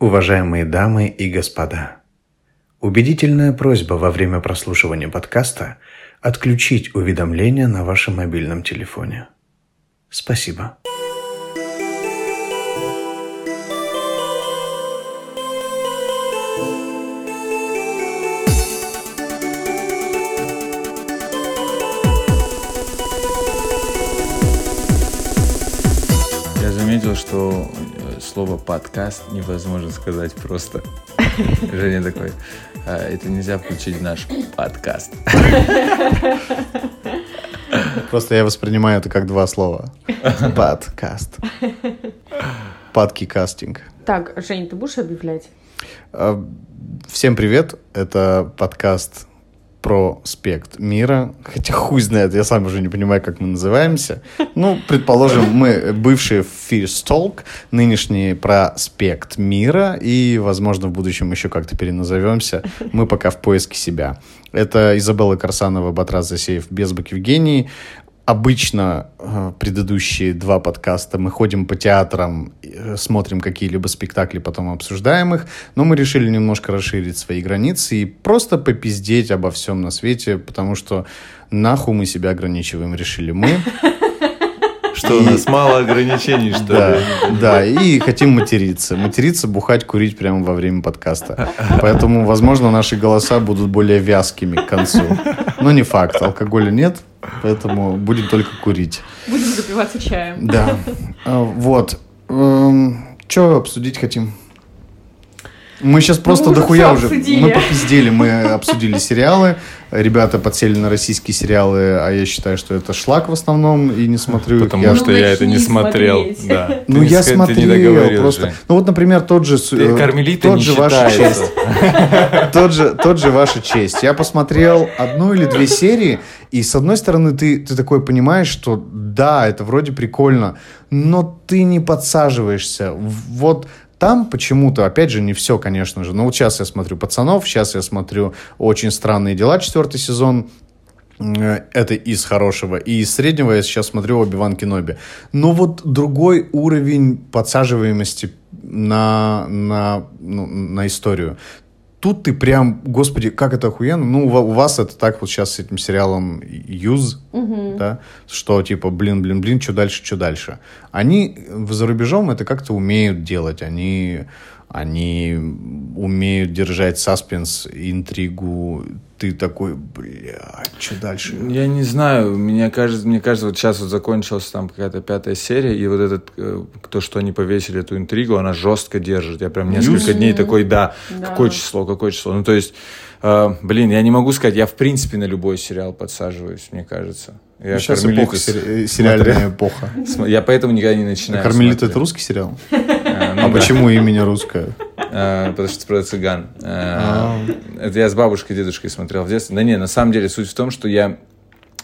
Уважаемые дамы и господа, убедительная просьба во время прослушивания подкаста отключить уведомления на вашем мобильном телефоне. Спасибо. Я заметил, что э, слово подкаст невозможно сказать просто. Женя такой, «А, это нельзя включить в наш подкаст. Просто я воспринимаю это как два слова. Подкаст. Падки кастинг. Так, Жень, ты будешь объявлять? А, Всем привет. Это подкаст про спект мира. Хотя хуй знает, я сам уже не понимаю, как мы называемся. Ну, предположим, мы бывшие Fierce Talk, нынешние про спект мира, и, возможно, в будущем еще как-то переназовемся. Мы пока в поиске себя. Это Изабелла Карсанова, Батрас Засеев, Безбок Евгений. Обычно э, предыдущие два подкаста мы ходим по театрам, э, смотрим какие-либо спектакли, потом обсуждаем их, но мы решили немножко расширить свои границы и просто попиздеть обо всем на свете, потому что нахуй мы себя ограничиваем, решили мы. Что у нас мало ограничений, что Да, ли? да, и хотим материться. Материться, бухать, курить прямо во время подкаста. Поэтому, возможно, наши голоса будут более вязкими к концу. Но не факт, алкоголя нет, поэтому будем только курить. Будем запиваться чаем. Да. А, Вот. Что обсудить хотим? Мы сейчас просто уже дохуя уже. обсудили. Мы попиздели, мы обсудили сериалы. Ребята подсели на российские сериалы, а я считаю, что это шлак в основном, и не смотрю их. Потому Я- что я это не смотрел. смотреть. Да. Ты Ну, не я ты не смотрел договорил, просто. Жень. Ну, вот, например, тот же... Ты э, Кармелита тот не же ваша честь. Тот же, тот же ваша честь. Я посмотрел одну или две серии, и с одной стороны ты, ты такой понимаешь, что да, это вроде прикольно, но ты не подсаживаешься. Вот там почему-то, опять же, не все, конечно же. Но вот сейчас я смотрю «Пацанов», сейчас я смотрю «Очень странные дела», четвертый сезон. Э, Это из хорошего. И из среднего я сейчас смотрю Оби-Ван Кеноби. Но вот другой уровень подсаживаемости на, на, ну, на историю. Тут ты прям, господи, как это охуенно. Ну, у ва- у вас это так вот сейчас с этим сериалом «Юз», да, что типа, блин, блин, блин, что дальше, что дальше. Они в- за рубежом это как-то умеют делать. Они, они умеют держать саспенс, интригу. Ты такой, бля, что дальше? Я не знаю, мне кажется, мне кажется, вот сейчас вот закончилась там какая-то пятая серия, и вот этот, э, то, что они повесили эту интригу, она жестко держит. Я прям несколько дней такой, да, Да. какое число, какое число. Ну, то есть, э, блин, я не могу сказать, я в принципе на любой сериал подсаживаюсь, мне кажется. Я Сейчас «Кармелиту» эпоха, сери- э, сериальная эпоха. Я поэтому никогда не начинаю. Кармелит смотреть. это русский сериал? Э, ну А да. почему имя русское? Э, Потому что про цыган. Э, Это я с бабушкой и дедушкой смотрел в детстве. Да не, на самом деле суть в том, что я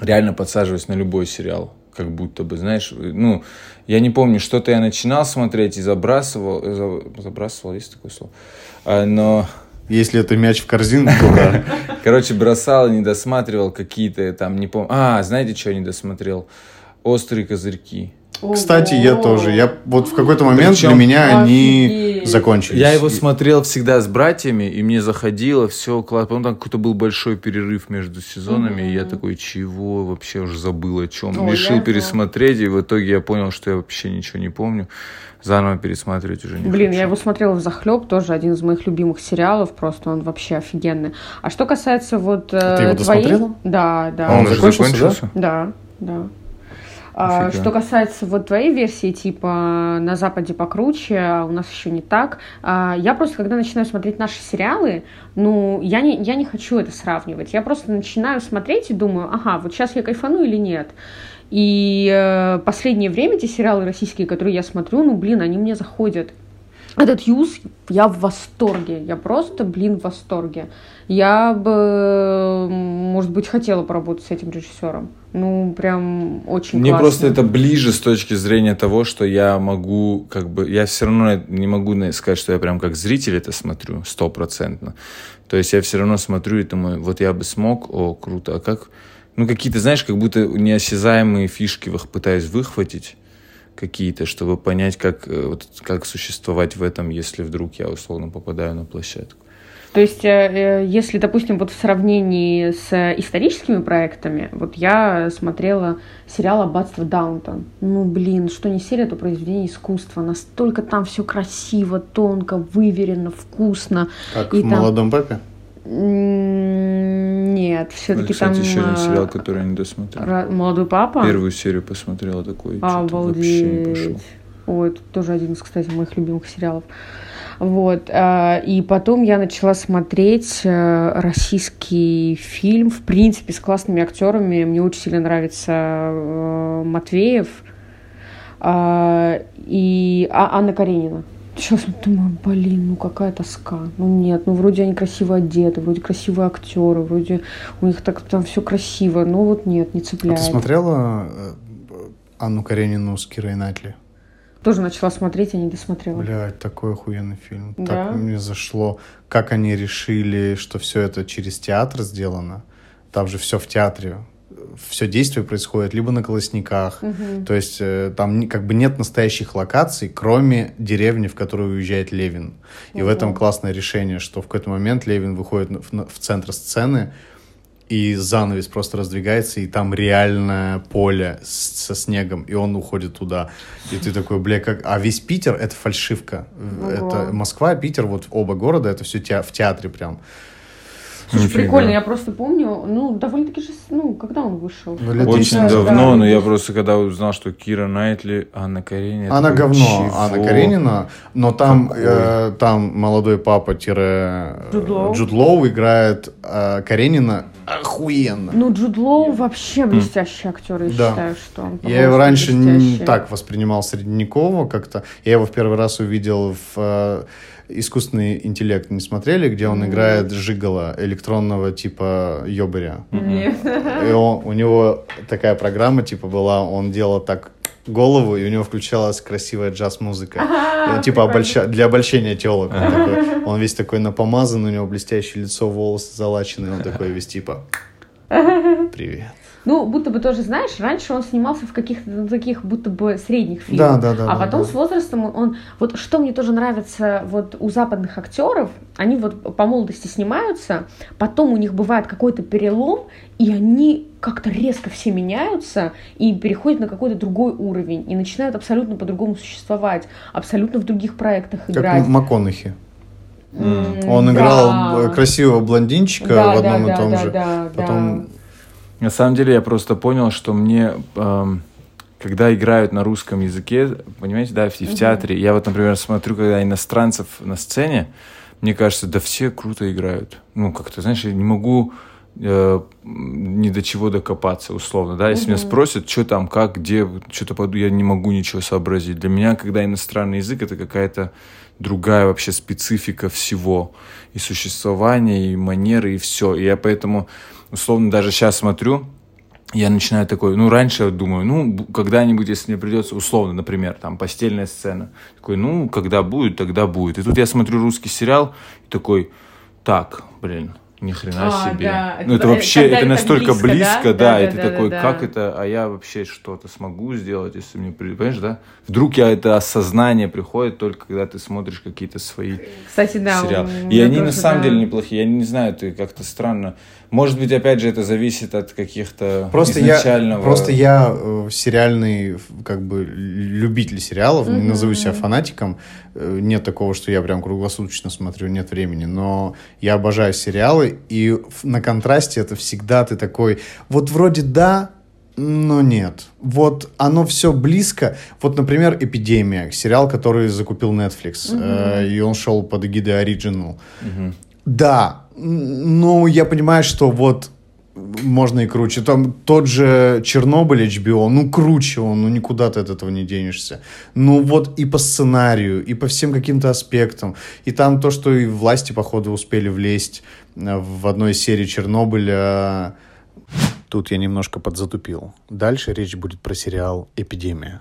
реально подсаживаюсь на любой сериал. Как будто бы, знаешь, ну, я не помню, что-то я начинал смотреть и забрасывал. за- Забрасывал, есть такое слово? А, Но, Если это мяч в корзину, то да. короче, бросал, не досматривал какие-то там, не помню. А, знаете, что я не досмотрел? «Острые козырьки». Кстати, я тоже. Я вот в какой-то момент Причем- для меня они Офигеть. закончились. Я его И- смотрел всегда с братьями, и мне заходило, все классно. Потом там какой-то был большой перерыв между сезонами, и я такой, чего, вообще уже забыл о чем. Ой, Решил я- пересмотреть, и в итоге я понял, что я вообще ничего не помню. Заново пересматривать уже не Блин, хочу. я его смотрела в захлеб, тоже один из моих любимых сериалов, просто он вообще офигенный. А что касается вот э, Ты его твоей- досмотрела? Да, да. А он уже закончился, закончился? Да, да. А, Офига. что касается вот твоей версии, типа на Западе покруче, а у нас еще не так. а, я просто, когда начинаю смотреть наши сериалы, ну, я не, я не хочу это сравнивать. Я просто начинаю смотреть и думаю, ага, вот сейчас я кайфану или нет. И э, последнее время те сериалы российские, которые я смотрю, ну, блин, они мне заходят. Этот Юз, я в восторге. Я просто, блин, в восторге. Я бы, может быть, хотела поработать с этим режиссером. Ну, прям очень Мне классно. просто это ближе с точки зрения того, что я могу, как бы, я все равно не могу сказать, что я прям как зритель это смотрю стопроцентно. То есть я все равно смотрю и думаю, вот я бы смог, о, круто, а как, ну какие-то, знаешь, как будто неосязаемые фишки пытаюсь выхватить, какие-то, чтобы понять, как, э, вот, как существовать в этом, если вдруг я условно попадаю на площадку. То есть, э, если, допустим, вот в сравнении с историческими проектами, вот я смотрела сериал «Аббатство Даунтон». Ну, блин, что не серия, то произведение искусства. Настолько там все красиво, тонко, выверено, вкусно. Как И в там- «Молодом папе»? Нет, все-таки кстати, там... еще один а, сериал, который я не досмотрел. Ра- Молодой папа. Первую серию посмотрела такой, что-то вообще не пошел. Ой, это тоже один из, кстати, моих любимых сериалов. Вот. а, И потом я начала смотреть э, российский фильм, в принципе, с классными актерами. Мне очень сильно нравится э, Матвеев а, и А- Анна Каренина. Сейчас вот думаю, блин, ну какая тоска. Ну нет, ну вроде они красиво одеты, вроде красивые актеры, вроде у них так там все красиво, но вот нет, не А цепляет. ты смотрела э, Анну Каренину с Кирой Найтли? Тоже начала смотреть, а не досмотрела. Блядь, такой охуенный фильм. Да? Так мне зашло. Как они решили, что все это через театр сделано. Там же все в театре. Все действие происходит либо на колосниках. Мгм. То есть э, там как бы нет настоящих локаций, кроме деревни, в которую уезжает Левин. И в этом классное решение, что в какой-то момент Левин выходит в, в центр сцены, и занавес просто раздвигается, и там реальное поле с- со снегом, и он уходит туда. И ты такой, бля, как... А весь Питер — это фальшивка. Ого. Это Москва, Питер, вот оба города, это все в театре прям. Слушай, Нифига. прикольно, я просто помню, ну, довольно-таки же, ну, когда он вышел? Ну, лет Очень 10 Да, давно, да. но я просто когда узнал, что Кира Найтли, Анна Каренина... Она такой, говно, чего? Анна Каренина, но там, Какой? э, там молодой папа тире Джуд Лоу. Джуд Лоу играет э, Каренина охуенно. Ну, Джуд Лоу вообще блестящий актер, я Да. считаю, что он Я его раньше не так воспринимал средневекового как-то. Я его в первый раз увидел в э, искусственный интеллект не смотрели, где он Мгм. играет Жигала, электронного типа Йобаря. Нет. И он, у него такая программа типа была, он делал так голову, и у него включалась красивая джаз-музыка. Он, типа обольща- для обольщения телок. Он, такой- он весь такой напомазан, у него блестящее лицо, волосы залачены, он такой весь типа «Привет». Ну, будто бы тоже, знаешь, раньше он снимался в каких-то таких будто бы средних Да, фильмах. да, да. а да, потом да. с возрастом он, вот что мне тоже нравится вот у западных актеров, они вот по молодости снимаются, потом у них бывает какой-то перелом, и они как-то резко все меняются и переходят на какой-то другой уровень и начинают абсолютно по-другому существовать, абсолютно в других проектах Как играть. МакКонахи. М, Он да. играл красивого блондинчика Да, в одном да, и том да, же. да, да, Потом На самом деле я просто понял, что мне, эм, когда играют на русском языке, понимаете, да, в, в театре, я вот, например, смотрю, когда иностранцев на сцене, мне кажется, да все круто играют. Ну, как-то, знаешь, я не могу э, ни до чего докопаться, условно, да. Если меня Мгм. спросят, что там, как, где, что-то пойду, я не могу ничего сообразить. Для меня, когда иностранный язык, это какая-то другая вообще специфика всего. И существования, и манеры, и все. И я поэтому, условно, даже сейчас смотрю, я начинаю такой, ну, раньше я думаю, ну, когда-нибудь, если мне придется, условно, например, там, постельная сцена, такой, ну, когда будет, тогда будет. И тут я смотрю русский сериал, и такой, так, блин, ни хрена А, себе. да. Ну, это Это- вообще, когда это это настолько близко, близко, да? да, Да, и ты да, такой, да, как да. это, а я вообще что-то смогу сделать, если мне, при- понимаешь, да? Вдруг я это осознание приходит только когда ты смотришь какие-то свои Кстати, да. сериал. у И они на тоже, самом да. деле неплохие. Я не знаю, ты как-то странно. Может быть, опять же, это зависит от каких-то Просто я, изначального... просто я э, сериальный, как бы, любитель сериалов, не Мгм. назову себя фанатиком. Э, Нет такого, что я прям круглосуточно смотрю, нет времени. Но я обожаю сериалы, и в- на контрасте это всегда ты такой, вот вроде да, но нет. Вот оно все близко. Вот, например, «Эпидемия», сериал, который закупил Netflix, э, и он шел под эгидой Original. Да, ну, я понимаю, что вот можно и круче. Там тот же Чернобыль HBO, ну, круче он, ну, никуда ты от этого не денешься. Ну, вот и по сценарию, и по всем каким-то аспектам. И там то, что и власти, походу, успели влезть э, в одной из серий Чернобыля. Тут я немножко подзатупил. Дальше речь будет про сериал «Эпидемия».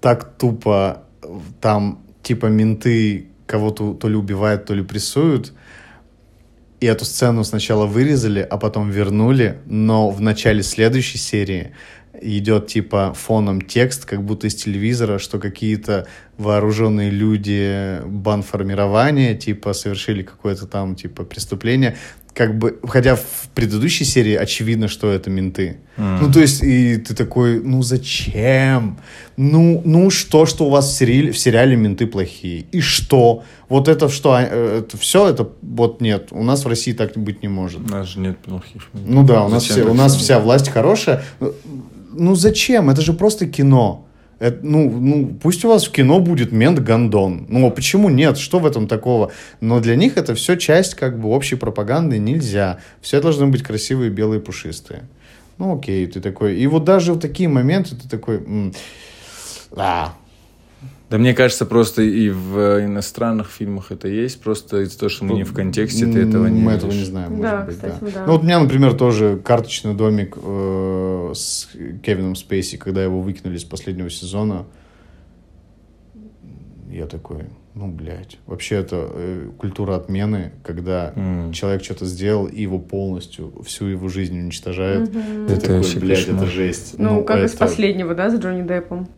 Так тупо э, там, типа, менты кого-то то ли убивают, то ли прессуют. И эту сцену сначала вырезали, а потом вернули, но в начале следующей серии идет типа фоном текст, как будто из телевизора, что какие-то вооруженные люди банформирования, типа, совершили какое-то там, типа, преступление, как бы, хотя в предыдущей серии очевидно, что это менты. Mm. Ну, то есть, и ты такой, ну, зачем? Ну, ну, что, что у вас в сериале, в сериале менты плохие? И что? Вот это что? А, э, это все? Это вот нет. У нас в России так быть не может. У нас же нет плохих ментов. Ну да, у нас, все, у нас вся власть хорошая. Ну, зачем? Это же просто кино. Это, ну, ну, пусть у вас в кино будет мент Гондон. Ну, а почему нет? Что в этом такого? Но для них это все часть как бы общей пропаганды. Нельзя. Все должны быть красивые, белые, пушистые. Ну, окей, ты такой. И вот даже в такие моменты ты такой... М- а, да мне кажется, просто и в иностранных фильмах это есть, просто из-за того, что мы не в контексте, ты этого не Мы видишь. этого не знаем, может Да, быть, кстати, да. да. Ну вот у меня, например, тоже карточный домик э, с Кевином Спейси, когда его выкинули из последнего сезона. Я такой, ну, блядь. Вообще это э, культура отмены, когда М. человек что-то сделал, и его полностью, всю его жизнь уничтожает. Ты Это такой, вообще блядь, кошмар. это жесть. Ну, как из это- последнего, да, с Джонни Деппом.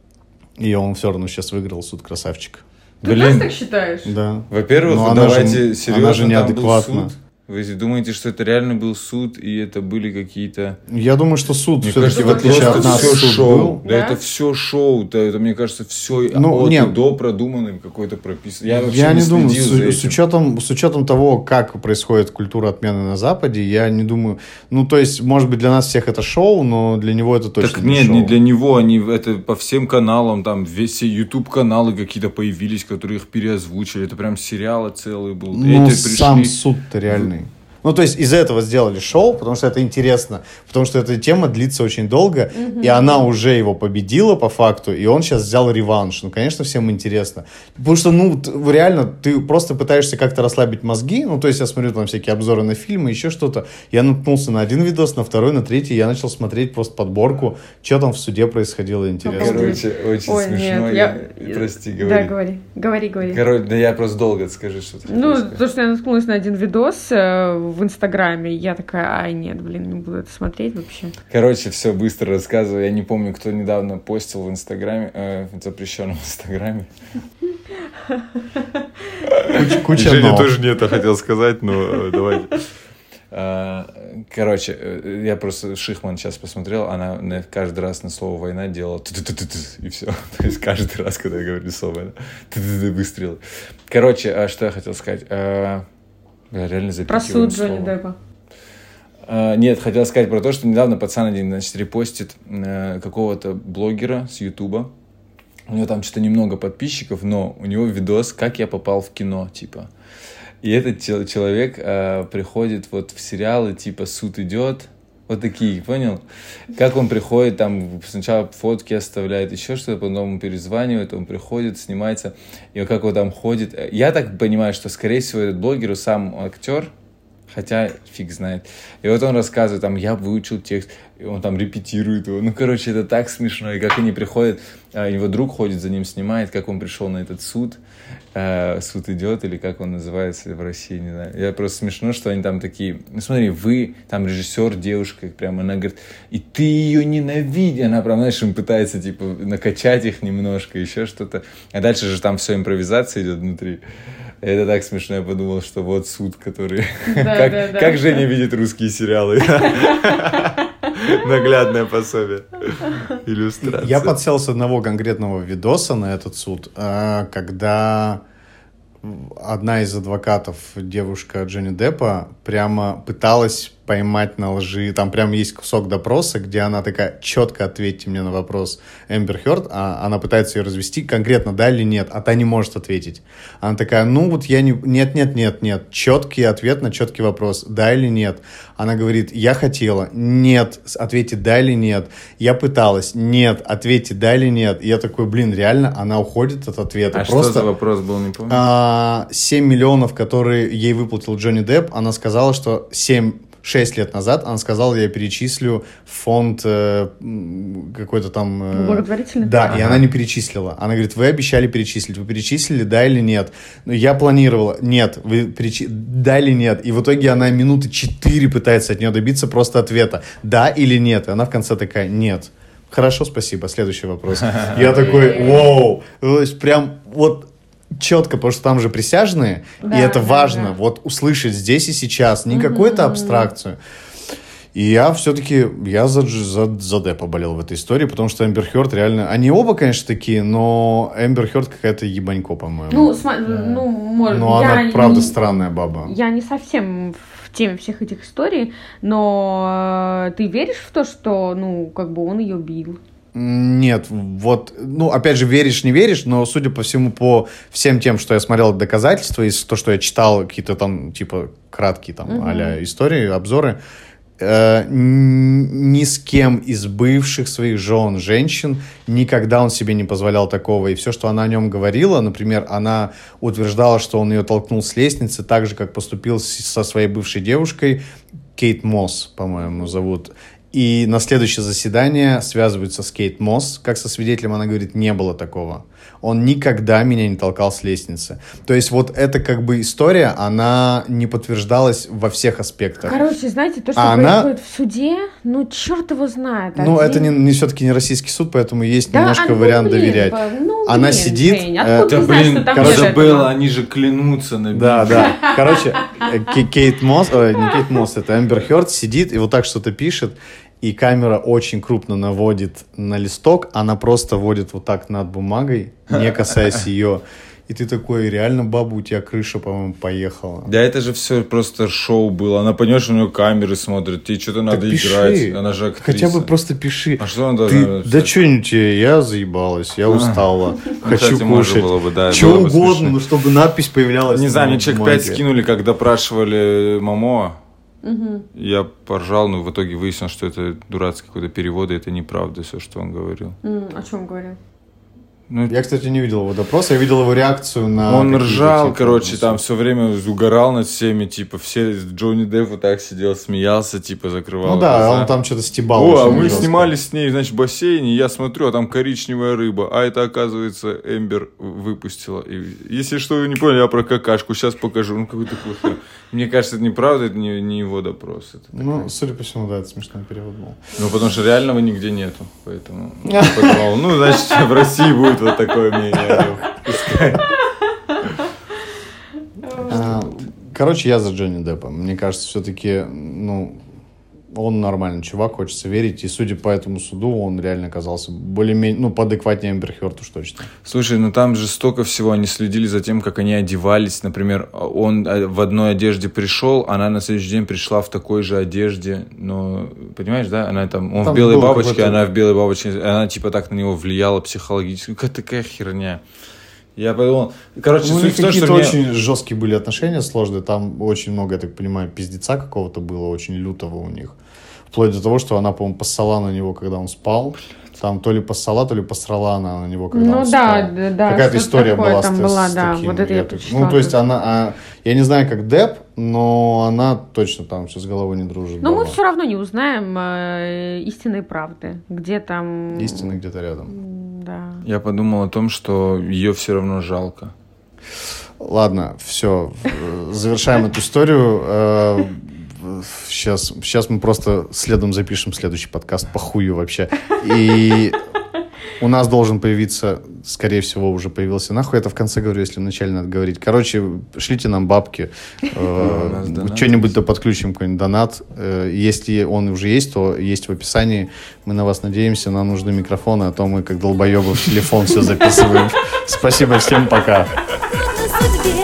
И он все равно сейчас выиграл суд красавчик. Ты Блин. тоже так считаешь? Да. Во-первых, вы она же- давайте она серьезно, же там был неадекватна. суд. Вы думаете, что это реально был суд, и это были какие-то... Я думаю, что суд Мне все-таки, кажется, в отличие от нас, все шоу. был. Да, Да? это все шоу. Да, это, мне кажется, все Ну, от не. и до продуманным какой-то прописан. Я Я не, не думаю, с, за с этим. учетом, с учетом того, как происходит культура отмены на Западе, я не думаю... Ну, то есть, может быть, для нас всех это шоу, но для него это точно Так не нет, шоу. не для него, они это по всем каналам, там весь все YouTube каналы какие-то появились, которые их переозвучили. Это прям сериалы целый был. Ну, Эти сам пришли- суд-то реальный. Ну, то есть из этого сделали шоу, потому что это интересно, потому что эта тема длится очень долго, и она уже его победила по факту, и он сейчас взял реванш. Ну, конечно, всем интересно. Потому что, ну, реально, ты просто пытаешься как-то расслабить мозги, ну, то есть я смотрю там всякие обзоры на фильмы, еще что-то. Я наткнулся на один видос, на второй, на третий, я начал смотреть просто подборку, что там в суде происходило интересно. Короче, очень Ой, смешно. нет, я... я... Прости, Да, говори. говори. Говори, говори. Короче, да я просто долго скажи, что ты Ну, то, что я наткнулась на один видос э, в Инстаграме, я такая, ай, нет, блин, не буду это смотреть вообще. Короче, все быстро рассказываю. Я не помню, кто недавно постил в Инстаграме, э, в запрещенном Инстаграме. Куча, куча тоже не это хотел сказать, но э, давайте. А, Короче, э, я просто Шихман сейчас посмотрел, она на- каждый раз на слово война делала «ты-ты-ты-ты-ты», и все. То есть каждый раз, когда я говорю слово война, выстрелы. Короче, а что я хотел сказать? Реально Про запикиваю суд Джонни. Деппа. А, Нет, хотел сказать про то, что недавно пацан один, значит, репостит э, какого-то блогера с Ютуба. У него там что-то немного подписчиков, но у него видос «Как я попал в кино», типа. И этот чел- человек э, приходит вот в сериалы, типа «Суд идет», вот такие, понял? Как он приходит, там сначала фотки оставляет, еще что-то, потом ему перезванивает, он приходит, снимается, и как он там ходит. Я так понимаю, что, скорее всего, этот блогер сам актер, Хотя фиг знает. И вот он рассказывает, там, я выучил текст, и он там репетирует его. Ну, короче, это так смешно. И как они приходят, а, его друг ходит за ним, снимает, как он пришел на этот суд. Э, суд идет, или как он называется в России, не знаю. Я просто смешно, что они там такие, ну, смотри, вы, там режиссер, девушка, прям, она говорит, и ты ее ненавидишь. Она прям, знаешь, им пытается, типа, накачать их немножко, еще что-то. А дальше же там все импровизация идет внутри. Это так смешно, я подумал, что вот суд, который... Да, как, да, да. как Женя видит русские сериалы. Наглядное пособие. Иллюстрация. Я подсел с одного конкретного видоса на этот суд, а, когда одна из адвокатов, девушка Джонни Деппа, прямо пыталась поймать на лжи. Там прям есть кусок допроса, где она такая, четко ответьте мне на вопрос Эмбер Хёрд, а она пытается ее развести, конкретно да или нет, а та не может ответить. Она такая, ну вот я не... Нет, нет, нет, нет. Четкий ответ на четкий вопрос, да или нет. Она говорит, я хотела, нет, ответьте да или нет. Я пыталась, нет, ответьте да или нет. И я такой, блин, реально, она уходит от ответа. А что Просто за вопрос был, не помню? а, 7 миллионов, которые ей выплатил Джонни Депп, она сказала, что 7 6 лет назад она сказала, я перечислю фонд э, какой-то там... э, Благотворительный? Да, и Ага. она не перечислила. Она говорит, вы обещали перечислить. Вы перечислили, да или нет? Ну, я планировала. Нет. Вы перечи... Да или нет? И в итоге она минуты 4 пытается от нее добиться просто ответа. Да или нет? И она в конце такая, нет. Хорошо, спасибо. Следующий вопрос. Я такой, вау. То есть прям вот четко, потому что там же присяжные, Да, и это да, важно, да. вот услышать здесь и сейчас, не какую-то абстракцию. И я все-таки, я за, за, за Деппа болел в этой истории, потому что Эмбер Хёрд реально, они оба, конечно, такие, но Эмбер Хёрд какая-то ебанько, по-моему. Ну, сма- ну, может, но она, правда, не- странная баба. Я не совсем в теме всех этих историй, но э, ты веришь в то, что, ну, как бы он ее бил? Нет, вот, ну, опять же, веришь, не веришь, но, судя по всему, по всем тем, что я смотрел доказательства, из то, что я читал, какие-то там, типа, краткие там, Мгм. а истории, обзоры, э, ни с кем из бывших своих жен, женщин, никогда он себе не позволял такого. И все, что она о нем говорила, например, она утверждала, что он ее толкнул с лестницы, так же, как поступил со своей бывшей девушкой, Кейт Мосс, по-моему, зовут. И на следующее заседание связываются с Кейт Мосс, как со свидетелем, она говорит, не было такого. Он никогда меня не толкал с лестницы. То есть вот эта как бы история, она не подтверждалась во всех аспектах. Короче, знаете, то, что А она- происходит в суде, ну, черт его знает. Ну, Один- это не, не все-таки не российский суд, поэтому есть Да, немножко а, ну, вариант блин, доверять. по- ну, Она блин, сидит, Жень, э, откуда Да ты знаешь, блин, что там короче, этого? забыла, они же клянутся на Да, да. Короче, э, Кей- Кейт Мосс, ой, не Кейт Мосс, это Эмбер Хёрд сидит и вот так что-то пишет, и камера очень крупно наводит на листок, она просто водит вот так над бумагой, не касаясь ее. И ты такой, реально, баба, у тебя крыша, по-моему, поехала. Да это же все просто шоу было. Она, понимаешь, у нее камеры смотрит, тебе что-то надо пиши. играть. Она же актриса. Хотя бы просто пиши. А что она Ты, должна да что-нибудь я заебалась, я устала, хочу кстати, можно кушать. было бы, да, Что бы угодно, смешно. но чтобы надпись появлялась. Не знаю, на мне человек бумаге. 5 скинули, как допрашивали Мамоа. Мгм. Я поржал, но в итоге выяснил, что это дурацкий какой-то перевод, и это неправда все, что он говорил. М, О чем говорил? Ну, Я, кстати, не видел его допрос, я видел его реакцию на... он ржал, типа, короче, ну, там все время угорал над всеми, типа, все, Джонни Депп вот так сидел, смеялся, типа, закрывал Ну да, глаза. он там что-то стебал. О, а мы жестко. снимали с ней, значит, в бассейне, я смотрю, а там коричневая рыба, а это, оказывается, Эмбер выпустила. И, если что, вы не поняли, я про какашку, сейчас покажу. Ну, какой-то хухер. Мне кажется, это неправда, это не, не его допрос. Это Ну, такая- судя по всему, да, это смешной перевод был. Ну, потому что реального нигде нету, поэтому я подумал, ну, значит, в России будет вот такое мнение. А, Короче, я за Джонни Деппа. Мне кажется, все-таки, ну, он нормальный чувак, хочется верить. И судя по этому суду, он реально оказался более-менее, ну, поадекватнее Эмбер Хёрд уж точно. Слушай, ну там же столько всего, они следили за тем, как они одевались. Например, он э, в одной одежде пришел, она на следующий день пришла в такой же одежде. Но, понимаешь, да? Она там, он Там в белой бабочке, она в белой бабочке. Она типа так на него влияла психологически. Какая такая херня. Я подумал, короче, Ну, у суть них в том, что какие-то мне- очень жесткие были отношения сложные. Там очень много, я так понимаю, пиздеца какого-то было, очень лютого у них. Вплоть до того, что она, по-моему, поссала на него, когда он спал. Там то ли поссала, то ли посрала она на него, когда Ну он да, спал. да, да, Какая-то история такое была там с, была, с да, таким. вот это я так- прочитала Ну, то есть она... а, я не знаю, как Деп, но она точно там все с головой не дружит. Но мы баба. все равно не узнаем э, истинной правды. Где там... Истина где-то рядом. Да. Я подумал о том, что ее все равно жалко. Ладно, все, завершаем эту историю. Сейчас, сейчас мы просто следом запишем следующий подкаст по хую вообще. И у нас должен появиться, скорее всего, уже появился. Нахуй это в конце говорю, если вначале надо говорить. Короче, шлите нам бабки. Э, Что-нибудь да подключим, какой-нибудь донат. Э, Если он уже есть, то есть в описании. Мы на вас надеемся, нам нужны микрофоны, а то мы как долбоебы в телефон все записываем. Спасибо всем, пока. судьбе